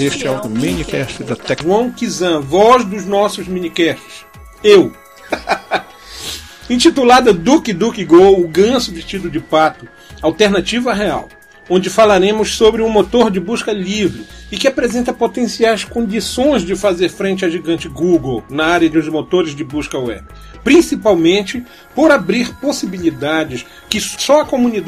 Este é o é minicast da Tec... João Kizan, voz dos nossos minicasts. Eu. Intitulada Duke Duke Go, o ganso vestido de pato, alternativa real, onde falaremos sobre um motor de busca livre e que apresenta potenciais condições de fazer frente à gigante Google na área dos motores de busca web, principalmente por abrir possibilidades que só a comunidade